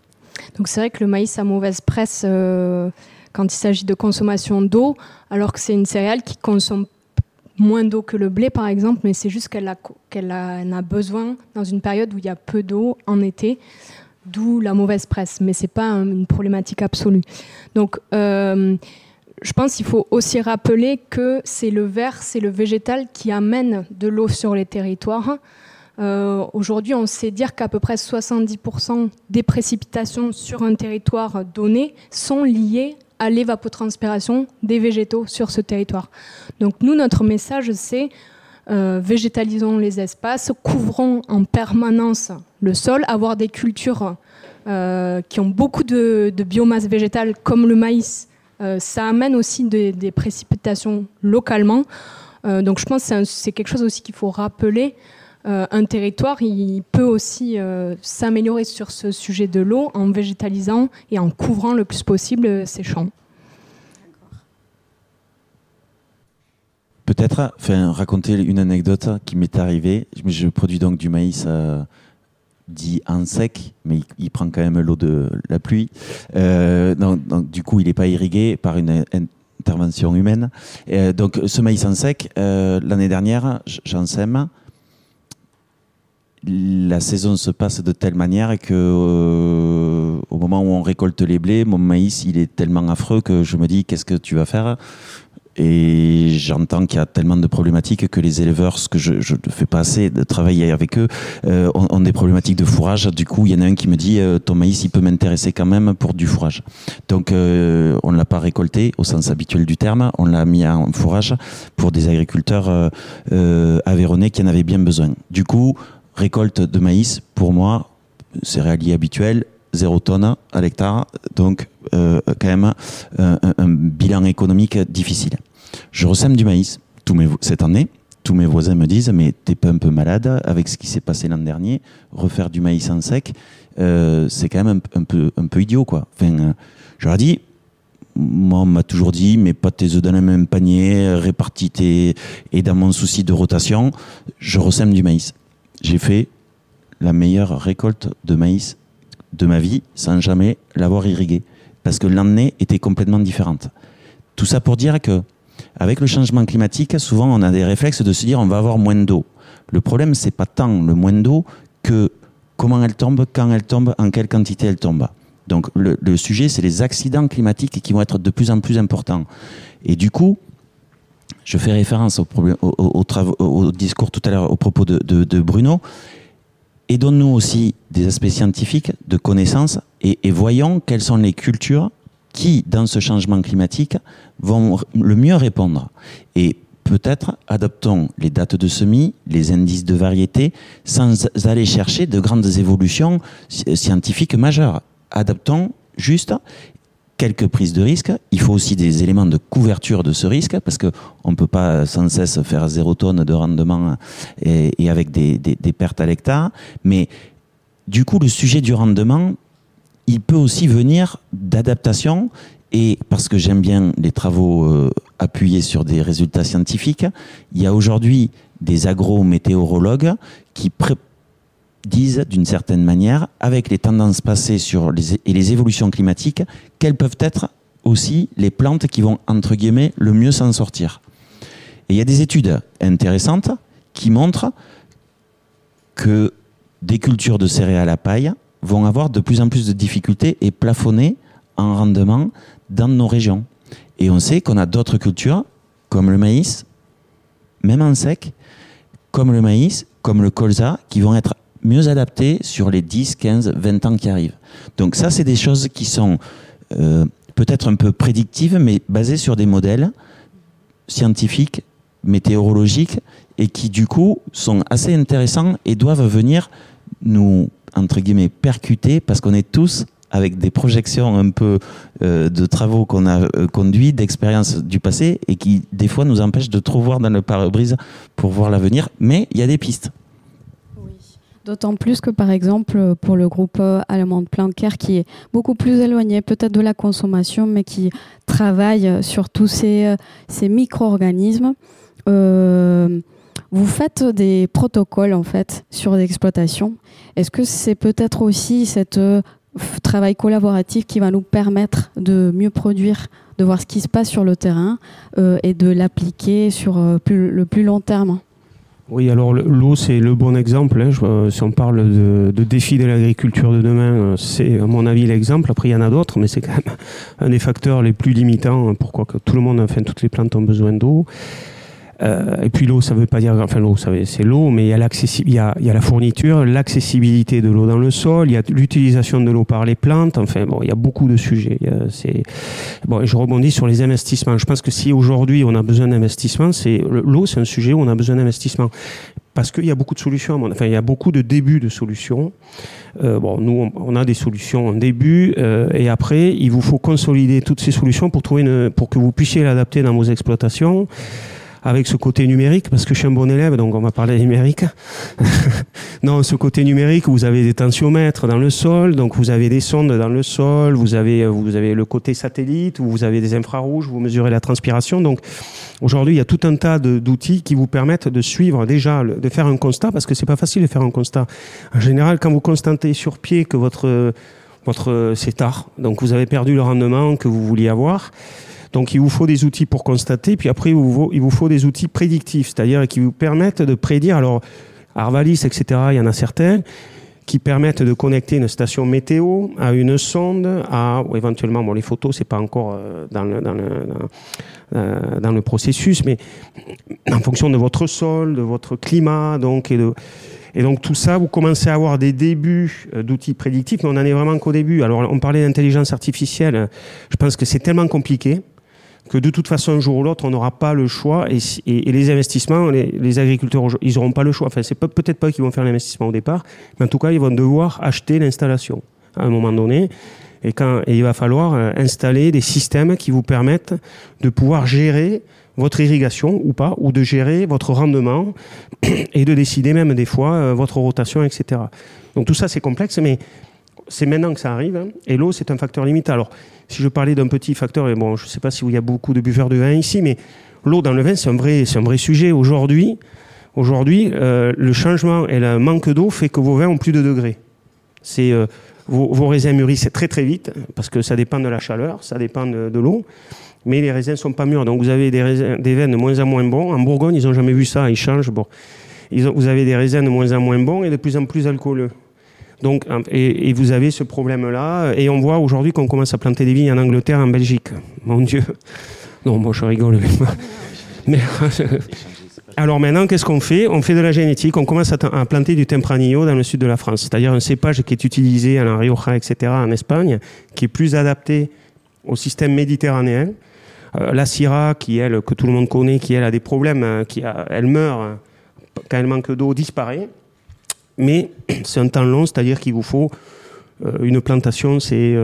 Donc c'est vrai que le maïs a mauvaise presse euh, quand il s'agit de consommation d'eau, alors que c'est une céréale qui consomme moins d'eau que le blé par exemple, mais c'est juste qu'elle a, en a besoin dans une période où il y a peu d'eau en été, d'où la mauvaise presse. Mais c'est pas une problématique absolue. Donc euh, je pense qu'il faut aussi rappeler que c'est le vert, c'est le végétal qui amène de l'eau sur les territoires. Euh, aujourd'hui, on sait dire qu'à peu près 70% des précipitations sur un territoire donné sont liées à l'évapotranspiration des végétaux sur ce territoire. Donc nous, notre message, c'est euh, végétalisons les espaces, couvrons en permanence le sol, avoir des cultures euh, qui ont beaucoup de, biomasse végétale comme le maïs. ça amène aussi des précipitations localement. donc je pense que c'est quelque chose aussi qu'il faut rappeler. Euh, un territoire, il peut aussi euh, s'améliorer sur ce sujet de l'eau en végétalisant et en couvrant le plus possible ses champs. Peut-être raconter une anecdote qui m'est arrivée. Je produis donc du maïs euh, dit en sec, mais il, prend quand même l'eau de la pluie. donc, du coup, il n'est pas irrigué par une intervention humaine. donc ce maïs en sec, l'année dernière, j'en sème la saison se passe de telle manière que euh, au moment où on récolte les blés, mon maïs il est tellement affreux que je me dis qu'est-ce que tu vas faire? Et j'entends qu'il y a tellement de problématiques que les éleveurs, ce que je ne fais pas assez de travailler avec eux, euh, ont, des problématiques de fourrage. Du coup, il y en a un qui me dit euh, ton maïs, il peut m'intéresser quand même pour du fourrage. Donc, on ne l'a pas récolté au sens habituel du terme. On l'a mis en fourrage pour des agriculteurs aveyronnais qui en avaient bien besoin. Du coup, récolte de maïs, pour moi, céréalier habituel, 0 tonnes à l'hectare, donc euh, quand même un, bilan économique difficile. Je ressème du maïs cette année. Tous mes voisins me disent mais t'es pas un peu malade avec ce qui s'est passé l'an dernier, refaire du maïs en sec, euh, c'est quand même un, peu, idiot quoi. Enfin, euh, je leur dit moi, on m'a toujours dit, mais pas tes œufs dans le même panier, répartis tes... Et dans mon souci de rotation, je ressème du maïs j'ai fait la meilleure récolte de maïs de ma vie sans jamais l'avoir irrigué. Parce que l'année était complètement différente. Tout ça pour dire que, avec le changement climatique, souvent on a des réflexes de se dire on va avoir moins d'eau. Le problème, c'est pas tant le moins d'eau que comment elle tombe, quand elle tombe, en quelle quantité elle tombe. Donc le, sujet, c'est les accidents climatiques qui vont être de plus en plus importants. Et du coup, je fais référence au, discours tout à l'heure au propos de, Bruno. Et donne-nous aussi des aspects scientifiques, de connaissances, et, voyons quelles sont les cultures qui, dans ce changement climatique, vont le mieux répondre. Et peut-être adoptons les dates de semis, les indices de variété, sans aller chercher de grandes évolutions scientifiques majeures. Adaptons juste quelques prises de risque. Il faut aussi des éléments de couverture de ce risque parce qu'on ne peut pas sans cesse faire zéro tonne de rendement et, avec des, pertes à l'hectare. Mais du coup, le sujet du rendement, il peut aussi venir d'adaptation et parce que j'aime bien les travaux euh, appuyés sur des résultats scientifiques, il y a aujourd'hui des agrométéorologues qui disent d'une certaine manière, avec les tendances passées sur et les évolutions climatiques, quelles peuvent être aussi les plantes qui vont, entre guillemets, le mieux s'en sortir. Et il y a des études intéressantes qui montrent que des cultures de céréales à paille vont avoir de plus en plus de difficultés et plafonner en rendement dans nos régions. Et on sait qu'on a d'autres cultures, comme le maïs, même en sec, comme le maïs, comme le colza, qui vont être mieux adaptées sur les 10, 15, 20 ans qui arrivent. Donc ça, c'est des choses qui sont euh, peut-être un peu prédictives, mais basées sur des modèles scientifiques, météorologiques, et qui du coup sont assez intéressants et doivent venir nous, entre guillemets, percuter, parce qu'on est tous avec des projections un peu euh, de travaux qu'on a euh, conduits, d'expériences du passé, et qui des fois nous empêchent de trop voir dans le pare-brise pour voir l'avenir, mais il y a des pistes. D'autant plus que, par exemple, pour le groupe euh, allemand de Plancker, qui est beaucoup plus éloigné peut-être de la consommation, mais qui travaille sur tous ces, euh, micro-organismes, euh, vous faites des protocoles en fait sur l'exploitation. Est-ce que c'est peut-être aussi cet travail collaboratif qui va nous permettre de mieux produire, de voir ce qui se passe sur le terrain et de l'appliquer sur le plus long terme? Oui, alors l'eau, c'est le bon exemple. Hein. Euh, si on parle de, défi de l'agriculture de demain, euh, c'est à mon avis l'exemple. Après, il y en a d'autres, mais c'est quand même un des facteurs les plus limitants. Hein, pourquoi que tout le monde, enfin, toutes les plantes ont besoin d'eau. Euh, et puis l'eau, ça veut pas dire, enfin l'eau, c'est l'eau, mais il y a il y a, il y a la fourniture, l'accessibilité de l'eau dans le sol, il y a l'utilisation de l'eau par les plantes. Enfin bon, il y a beaucoup de sujets. C'est bon, je rebondis sur les investissements. Je pense que si aujourd'hui on a besoin d'investissement, c'est l'eau, c'est un sujet où on a besoin d'investissement parce qu'il y a beaucoup de solutions. Enfin, il y a beaucoup de débuts de solutions. Euh, bon, nous, on, a des solutions en début, euh, et après, il vous faut consolider toutes ces solutions pour trouver une, pour que vous puissiez l'adapter dans vos exploitations avec ce côté numérique, parce que je suis un bon élève, donc on va parler numérique. non, ce côté numérique, vous avez des tensiomètres dans le sol, donc vous avez des sondes dans le sol, vous avez, vous avez le côté satellite, vous avez des infrarouges, vous mesurez la transpiration. Donc aujourd'hui, il y a tout un tas d'outils qui vous permettent de suivre déjà, de faire un constat, parce que c'est pas facile de faire un constat. En général, quand vous constatez sur pied que votre votre c'est tard, donc vous avez perdu le rendement que vous vouliez avoir. Donc il vous faut des outils pour constater, puis après il vous faut, des outils prédictifs, c'est-à-dire qui vous permettent de prédire. Alors Arvalis, etc., il y en a certains qui permettent de connecter une station météo à une sonde, à ou éventuellement, bon, les photos, c'est pas encore euh, euh, dans, le processus, mais en fonction de votre sol, de votre climat, donc, et, et donc tout ça, vous commencez à avoir des débuts euh, d'outils prédictifs, mais on n'en est vraiment qu'au début. Alors on parlait d'intelligence artificielle, je pense que c'est tellement compliqué que de toute façon, un jour ou l'autre, on n'aura pas le choix. Et, les investissements, les, agriculteurs, ils n'auront pas le choix. Enfin, c'est peut-être pas qu'ils vont faire l'investissement au départ, mais en tout cas, ils vont devoir acheter l'installation à un moment donné. Et, quand, il va falloir euh, installer des systèmes qui vous permettent de pouvoir gérer votre irrigation ou pas, ou de gérer votre rendement et de décider même des fois euh, votre rotation, etc. Donc tout ça, c'est complexe, mais c'est maintenant que ça arrive. Hein. et l'eau, c'est un facteur limite. Alors, si je parlais d'un petit facteur, et bon, je ne sais pas s'il y a beaucoup de buveurs de vin ici, mais l'eau dans le vin, c'est un vrai, c'est un vrai sujet. Aujourd'hui, aujourd'hui, euh, le changement et le manque d'eau fait que vos vins ont plus de degrés. C'est euh, vos, raisins mûrissent très très vite parce que ça dépend de la chaleur, ça dépend de, l'eau. Mais les raisins sont pas mûrs, donc vous avez des, raisins, vins de moins en moins bons. En Bourgogne, ils n'ont jamais vu ça, ils changent. Bon, vous avez des raisins de moins en moins bons et de plus en plus alcooleux. Donc, et, vous avez ce problème-là. Et on voit aujourd'hui qu'on commence à planter des vignes en Angleterre, en Belgique. Mon Dieu. Non, bon, je rigole. Mais, alors maintenant, qu'est-ce qu'on fait? On fait de la génétique. On commence à, planter du Tempranillo dans le sud de la France. C'est-à-dire un cépage qui est utilisé à la Rioja, etc., en Espagne, qui est plus adapté au système méditerranéen. Euh, la Syrah, qui elle, que tout le monde connaît, qui elle a des problèmes, hein, qui elle meurt hein, quand elle manque d'eau, disparaît mais c'est un temps long, c'est-à-dire qu'il vous faut euh, une plantation, c'est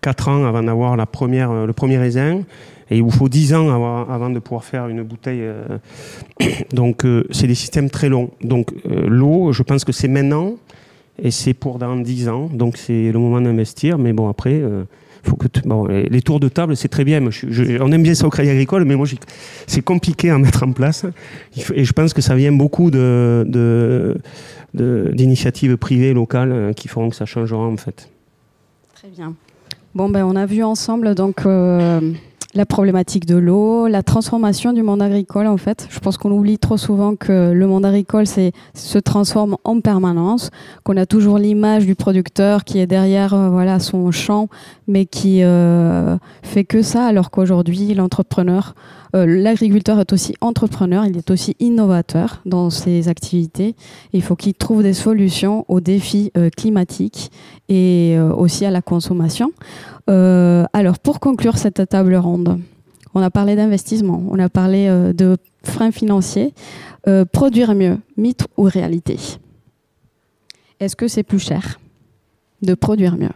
4 euh, ans avant d'avoir la première, euh, le premier raisin, et il vous faut 10 ans avant, de pouvoir faire une bouteille. donc c'est des systèmes très longs. Donc l'eau, je pense que c'est maintenant, et c'est pour dans 10 ans, donc c'est le moment d'investir, mais bon après faut que bon, les tours de table, c'est très bien. on aime bien ça au Crédit Agricole, mais moi, c'est compliqué à mettre en place. Et je pense que ça vient beaucoup de, d'initiatives privées locales euh, qui feront que ça changera en fait. Très bien. Bon, ben, on a vu ensemble donc euh, la problématique de l'eau, la transformation du monde agricole en fait. Je pense qu'on oublie trop souvent que le monde agricole se transforme en permanence, qu'on a toujours l'image du producteur qui est derrière euh, voilà son champ, mais qui euh, fait que ça, alors qu'aujourd'hui l'entrepreneur, euh, l'agriculteur est aussi entrepreneur, il est aussi innovateur dans ses activités. Il faut qu'il trouve des solutions aux défis climatiques et aussi à la consommation. Euh, alors, pour conclure cette table ronde, on a parlé d'investissement, on a parlé euh, de freins financiers. Euh, produire mieux, mythe ou réalité? Est-ce que c'est plus cher de produire mieux?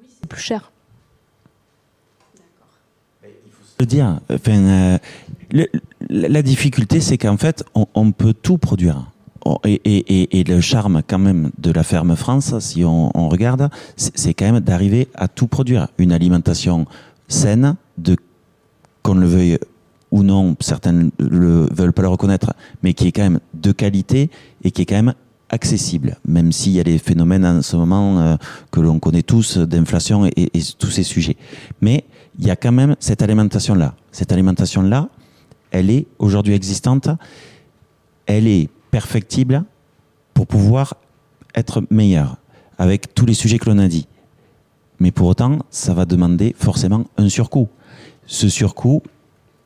Oui, c'est plus cher. Le dire, enfin, la difficulté, c'est qu'en fait, on peut tout produire. Oh, et, le charme quand même de la ferme France, si on, regarde, c'est quand même d'arriver à tout produire. Une alimentation saine, qu'on le veuille ou non, certains ne veulent pas le reconnaître, mais qui est quand même de qualité et qui est quand même accessible, même s'il y a des phénomènes en ce moment euh, que l'on connaît tous d'inflation et, et, tous ces sujets. Mais il y a quand même cette alimentation-là. Cette alimentation-là, elle est aujourd'hui existante, elle est perfectible pour pouvoir être meilleur avec tous les sujets que l'on a dit. Mais pour autant, ça va demander forcément un surcoût. Ce surcoût,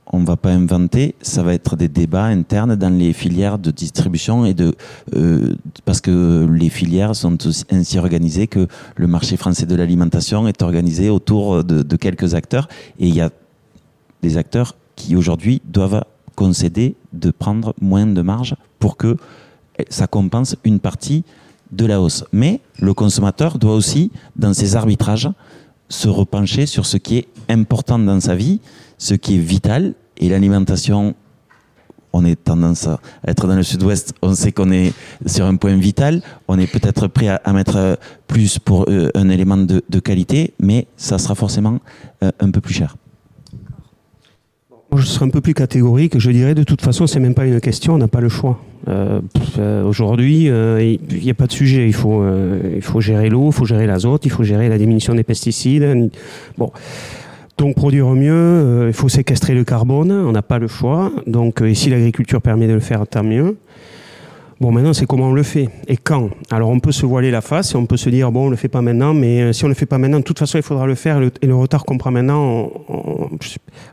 on ne va pas inventer, ça va être des débats internes dans les filières de distribution et de euh, parce que les filières sont ainsi organisées que le marché français de l'alimentation est organisé autour de, de quelques acteurs et il y a des acteurs qui aujourd'hui doivent concéder de prendre moins de marge pour que ça compense une partie de la hausse. Mais le consommateur doit aussi, dans ses arbitrages, se repencher sur ce qui est important dans sa vie, ce qui est vital. Et l'alimentation, on est tendance à être dans le sud-ouest, on sait qu'on est sur un point vital, on est peut-être prêt à, mettre plus pour euh, un élément de, qualité, mais ça sera forcément euh, un peu plus cher. Je serais un peu plus catégorique. Je dirais de toute façon, c'est même pas une question. On n'a pas le choix. Euh, euh Aujourd'hui, euh, il n'y a pas de sujet. Il faut, euh, il faut gérer l'eau, il faut gérer l'azote, il faut gérer la diminution des pesticides. Bon. Donc produire mieux, il faut séquestrer le carbone. On n'a pas le choix. Donc, et si l'agriculture permet de le faire, tant mieux. Bon, maintenant, c'est comment on le fait et quand. Alors, on peut se voiler la face et on peut se dire, bon, on le fait pas maintenant, mais euh, si on le fait pas maintenant, de toute façon, il faudra le faire. Et le, retard qu'on prend maintenant,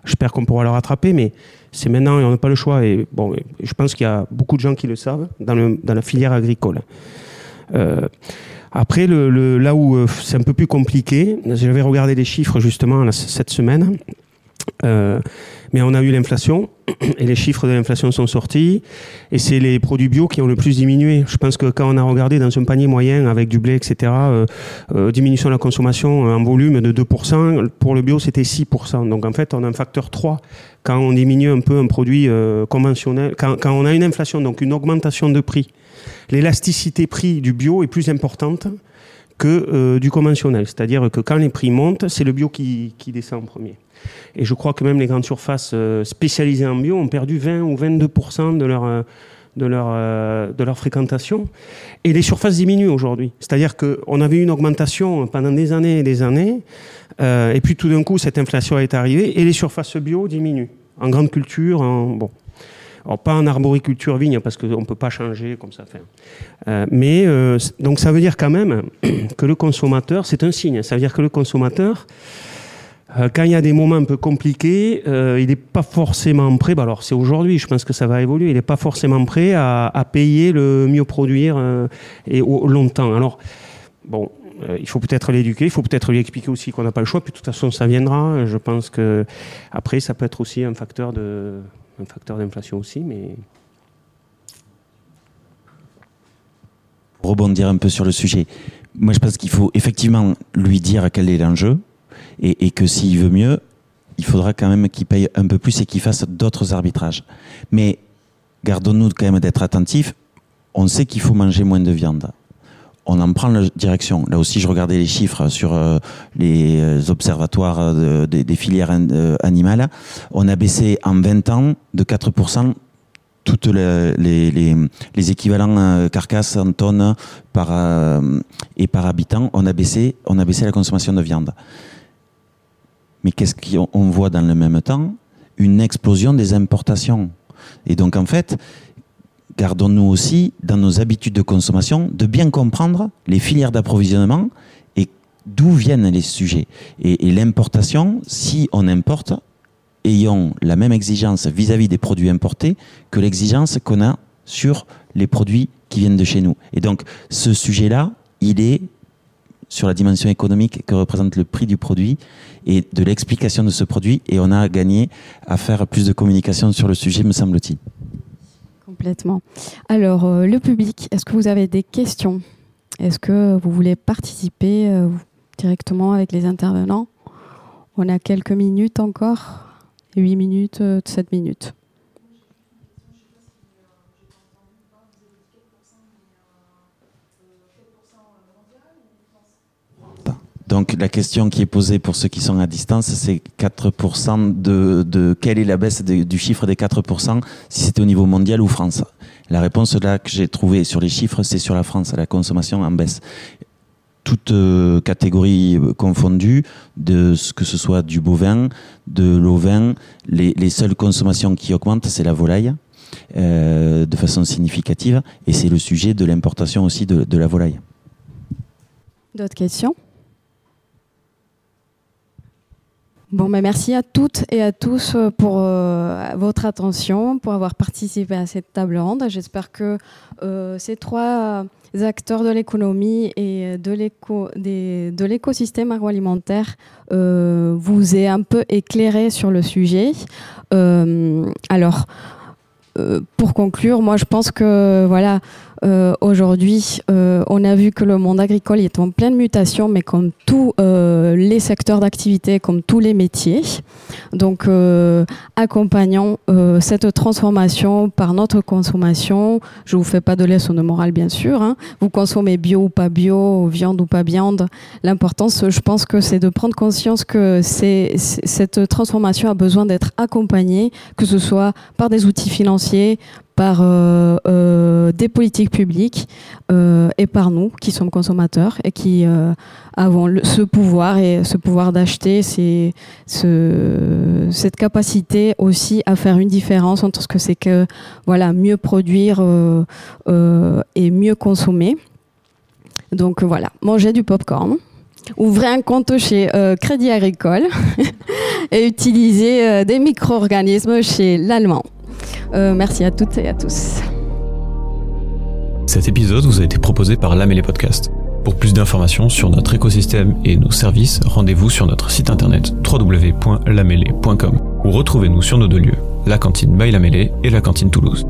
j'espère qu'on pourra le rattraper, mais c'est maintenant et on n'a pas le choix. Et bon, je pense qu'il y a beaucoup de gens qui le savent dans, la filière agricole. Euh, après, là où euh, c'est un peu plus compliqué, j'avais regardé les chiffres justement cette semaine. Euh, mais on a eu l'inflation et les chiffres de l'inflation sont sortis et c'est les produits bio qui ont le plus diminué. Je pense que quand on a regardé dans un panier moyen avec du blé, etc., euh, euh, diminution de la consommation en volume de 2%, pour le bio c'était 6%. Donc en fait on a un facteur 3 quand on diminue un peu un produit conventionnel, quand on a une inflation, donc une augmentation de prix. L'élasticité prix du bio est plus importante que du conventionnel. C'est-à-dire que quand les prix montent, c'est le bio qui, qui descend en premier. Et je crois que même les grandes surfaces euh, spécialisées en bio ont perdu 20 ou 22% de leur, euh, de, leur, euh, de leur fréquentation. Et les surfaces diminuent aujourd'hui. C'est-à-dire qu'on avait une augmentation pendant des années et des années, et puis tout d'un coup, cette inflation est arrivée, et les surfaces bio diminuent. En grande culture, en, bon. Alors, pas en arboriculture vigne, parce qu'on ne peut pas changer comme ça. Euh, mais donc ça veut dire quand même que le consommateur, c'est un signe, ça veut dire que le consommateur, euh, quand il y a des moments un peu compliqués, euh, il n'est pas forcément prêt, bah alors c'est aujourd'hui, je pense que ça va évoluer, il n'est pas forcément prêt à, payer le mieux produire euh, et au, longtemps. Alors, bon, il faut peut-être l'éduquer, il faut peut-être lui expliquer aussi qu'on n'a pas le choix, puis de toute façon ça viendra. Je pense que après ça peut être aussi un facteur de, un facteur d'inflation aussi, mais rebondir un peu sur le sujet. Moi, je pense qu'il faut effectivement lui dire quel est l'enjeu, et, que s'il veut mieux, il faudra quand même qu'il paye un peu plus et qu'il fasse d'autres arbitrages. Mais gardons-nous quand même d'être attentifs. On sait qu'il faut manger moins de viande. On en prend la direction. Là aussi, je regardais les chiffres sur euh, les euh, observatoires des filières euh, animales. On a baissé en 20 ans de 4% toutes les, les, équivalents euh, carcasses en tonnes par, euh, et par habitant, on a, baissé, on a baissé la consommation de viande. Mais qu'est-ce qu'on voit dans le même temps? Une explosion des importations. Et donc, en fait, gardons-nous aussi, dans nos habitudes de consommation, de bien comprendre les filières d'approvisionnement et d'où viennent les sujets. Et, l'importation, si on importe, ayons la même exigence vis-à-vis des produits importés que l'exigence qu'on a sur les produits qui viennent de chez nous. Et donc, ce sujet-là, il est sur la dimension économique que représente le prix du produit et de l'explication de ce produit. Et on a gagné à faire plus de communication sur le sujet, me semble-t-il. Alors, euh, le public, est-ce que vous avez des questions? Est-ce que vous voulez participer euh, directement avec les intervenants? On a quelques minutes encore. 8 minutes, 7 euh, minutes. Donc la question qui est posée pour ceux qui sont à distance, c'est 4% de, de, quelle est la baisse du chiffre des 4% si c'était au niveau mondial ou France? La réponse là que j'ai trouvée sur les chiffres, c'est sur la France, la consommation en baisse toutes euh, catégories euh, confondues, de ce que ce soit du bovin, de l'ovin, les, les seules consommations qui augmentent, c'est la volaille. Euh, de façon significative et c'est le sujet de l'importation aussi de, de la volaille. D'autres questions? Bon, ben merci à toutes et à tous euh, pour euh, votre attention, pour avoir participé à cette table ronde. J'espère que euh, ces trois acteurs de l'économie et de l'écosystème agroalimentaire vous aient un peu éclairé sur le sujet. alors, pour conclure, moi je pense que voilà, euh, aujourd'hui, euh, on a vu que le monde agricole est en pleine mutation, mais comme tous euh, les secteurs d'activité, comme tous les métiers. Donc, accompagnons cette transformation par notre consommation. Je vous fais pas de leçon de morale, bien sûr. Hein. Vous consommez bio ou pas bio, viande ou pas viande. L'importance, je pense que c'est de prendre conscience que cette transformation a besoin d'être accompagnée, que ce soit par des outils financiers, par euh, euh, des politiques publiques euh, et par nous qui sommes consommateurs et qui avons ce pouvoir et ce pouvoir d'acheter, cette capacité aussi à faire une différence entre ce que c'est que voilà mieux produire et mieux consommer. Donc voilà, manger du popcorn ouvrez un compte chez Crédit Agricole et utiliser des micro-organismes chez l'Allemand. Euh, merci à toutes et à tous. Cet épisode vous a été proposé par Lamélé Podcast. Pour plus d'informations sur notre écosystème et nos services, rendez-vous sur notre site internet www.lamélé.com ou retrouvez-nous sur nos deux lieux, la cantine by Lamélé et la cantine Toulouse.